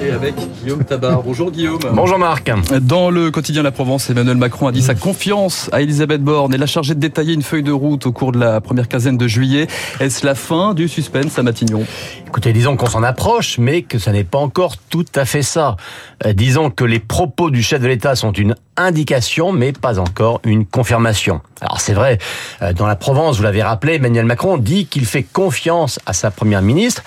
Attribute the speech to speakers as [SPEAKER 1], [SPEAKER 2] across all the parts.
[SPEAKER 1] Et avec Guillaume Tabar. Bonjour Guillaume.
[SPEAKER 2] Bonjour Marc.
[SPEAKER 1] Dans le quotidien La Provence, Emmanuel Macron a dit sa confiance à Elisabeth Borne et l'a chargé de détailler une feuille de route au cours de la première quinzaine de juillet. Est-ce la fin du suspense à Matignon?
[SPEAKER 2] Écoutez, disons qu'on s'en approche, mais que ça n'est pas encore tout à fait ça. Euh, disons que les propos du chef de l'État sont une indication, mais pas encore une confirmation. Alors c'est vrai, euh, dans la Provence, vous l'avez rappelé, Emmanuel Macron dit qu'il fait confiance à sa première ministre,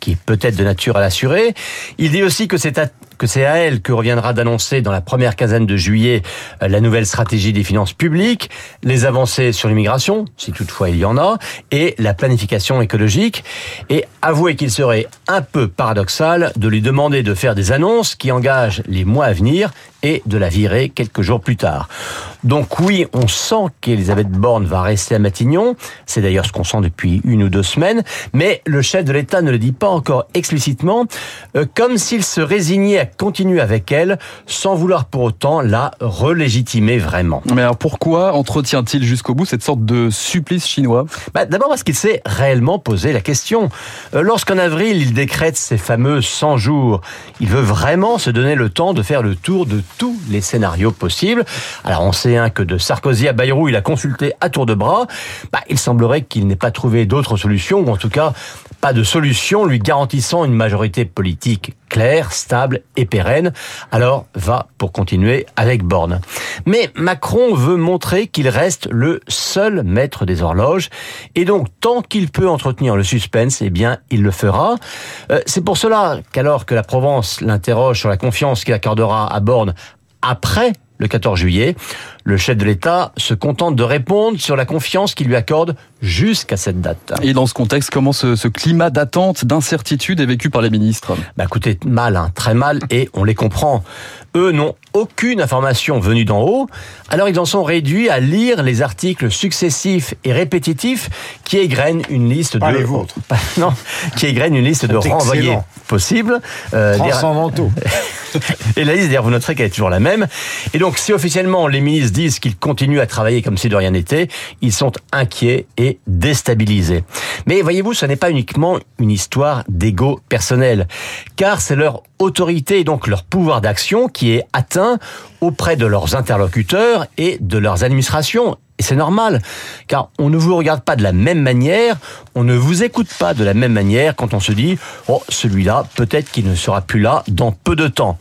[SPEAKER 2] qui est peut-être de nature à l'assurer. Il dit aussi que c'est à que c'est à elle que reviendra d'annoncer dans la première quinzaine de juillet euh, la nouvelle stratégie des finances publiques, les avancées sur l'immigration, si toutefois il y en a, et la planification écologique. Et avouez qu'il serait un peu paradoxal de lui demander de faire des annonces qui engagent les mois à venir et de la virer quelques jours plus tard. Donc oui, on sent qu'Elisabeth Borne va rester à Matignon, c'est d'ailleurs ce qu'on sent depuis une ou deux semaines, mais le chef de l'État ne le dit pas encore explicitement, euh, comme s'il se résignait continuer avec elle sans vouloir pour autant la relégitimer vraiment.
[SPEAKER 1] Mais alors pourquoi entretient-il jusqu'au bout cette sorte de supplice chinois?
[SPEAKER 2] Bah, D'abord parce qu'il s'est réellement posé la question. Euh, lorsqu'en avril il décrète ces fameux 100 jours, il veut vraiment se donner le temps de faire le tour de tous les scénarios possibles. Alors on sait hein, que de Sarkozy à Bayrou, il a consulté à tour de bras. Bah, il semblerait qu'il n'ait pas trouvé d'autre solution, ou en tout cas pas de solution lui garantissant une majorité politique claire, stable et pérenne. Alors va pour continuer avec Borne. Mais Macron veut montrer qu'il reste le seul maître des horloges et donc tant qu'il peut entretenir le suspense, eh bien il le fera. Euh, c'est pour cela qu'alors que la Provence l'interroge sur la confiance qu'il accordera à Borne après le 14 juillet. Le chef de l'État se contente de répondre sur la confiance qu'il lui accorde jusqu'à cette date.
[SPEAKER 1] Et dans ce contexte, comment ce, ce climat d'attente, d'incertitude est vécu par les ministres?
[SPEAKER 2] Bah écoutez, mal, hein, très mal, et on les comprend. Eux n'ont aucune information venue d'en haut, alors ils en sont réduits à lire les articles successifs et répétitifs qui égrènent une liste
[SPEAKER 3] pas
[SPEAKER 2] de
[SPEAKER 3] les vôtres.
[SPEAKER 2] non, qui égrènent une liste de renvoyés possibles. Euh, des-
[SPEAKER 3] Transcendantaux.
[SPEAKER 2] et la liste, d'ailleurs, vous noterez qu'elle est toujours la même. Et donc, si officiellement les ministres disent qu'ils continuent à travailler comme si de rien n'était, ils sont inquiets et déstabilisés. Mais voyez-vous, ce n'est pas uniquement une histoire d'ego personnel, car c'est leur autorité et donc leur pouvoir d'action qui est atteint auprès de leurs interlocuteurs et de leurs administrations. Et c'est normal, car on ne vous regarde pas de la même manière, on ne vous écoute pas de la même manière quand on se dit « Oh, celui-là, peut-être qu'il ne sera plus là dans peu de temps ».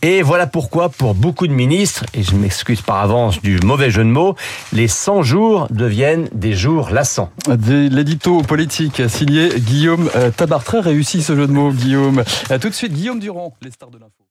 [SPEAKER 2] Et voilà pourquoi, pour beaucoup de ministres, et je m'excuse par avance du mauvais jeu de mots, les 100 jours deviennent des jours lassants.
[SPEAKER 1] L'édito politique signé Guillaume euh, Tabar. Très réussi ce jeu de mots, Guillaume. Euh, Tout de suite, Guillaume Durand, les stars de l'info.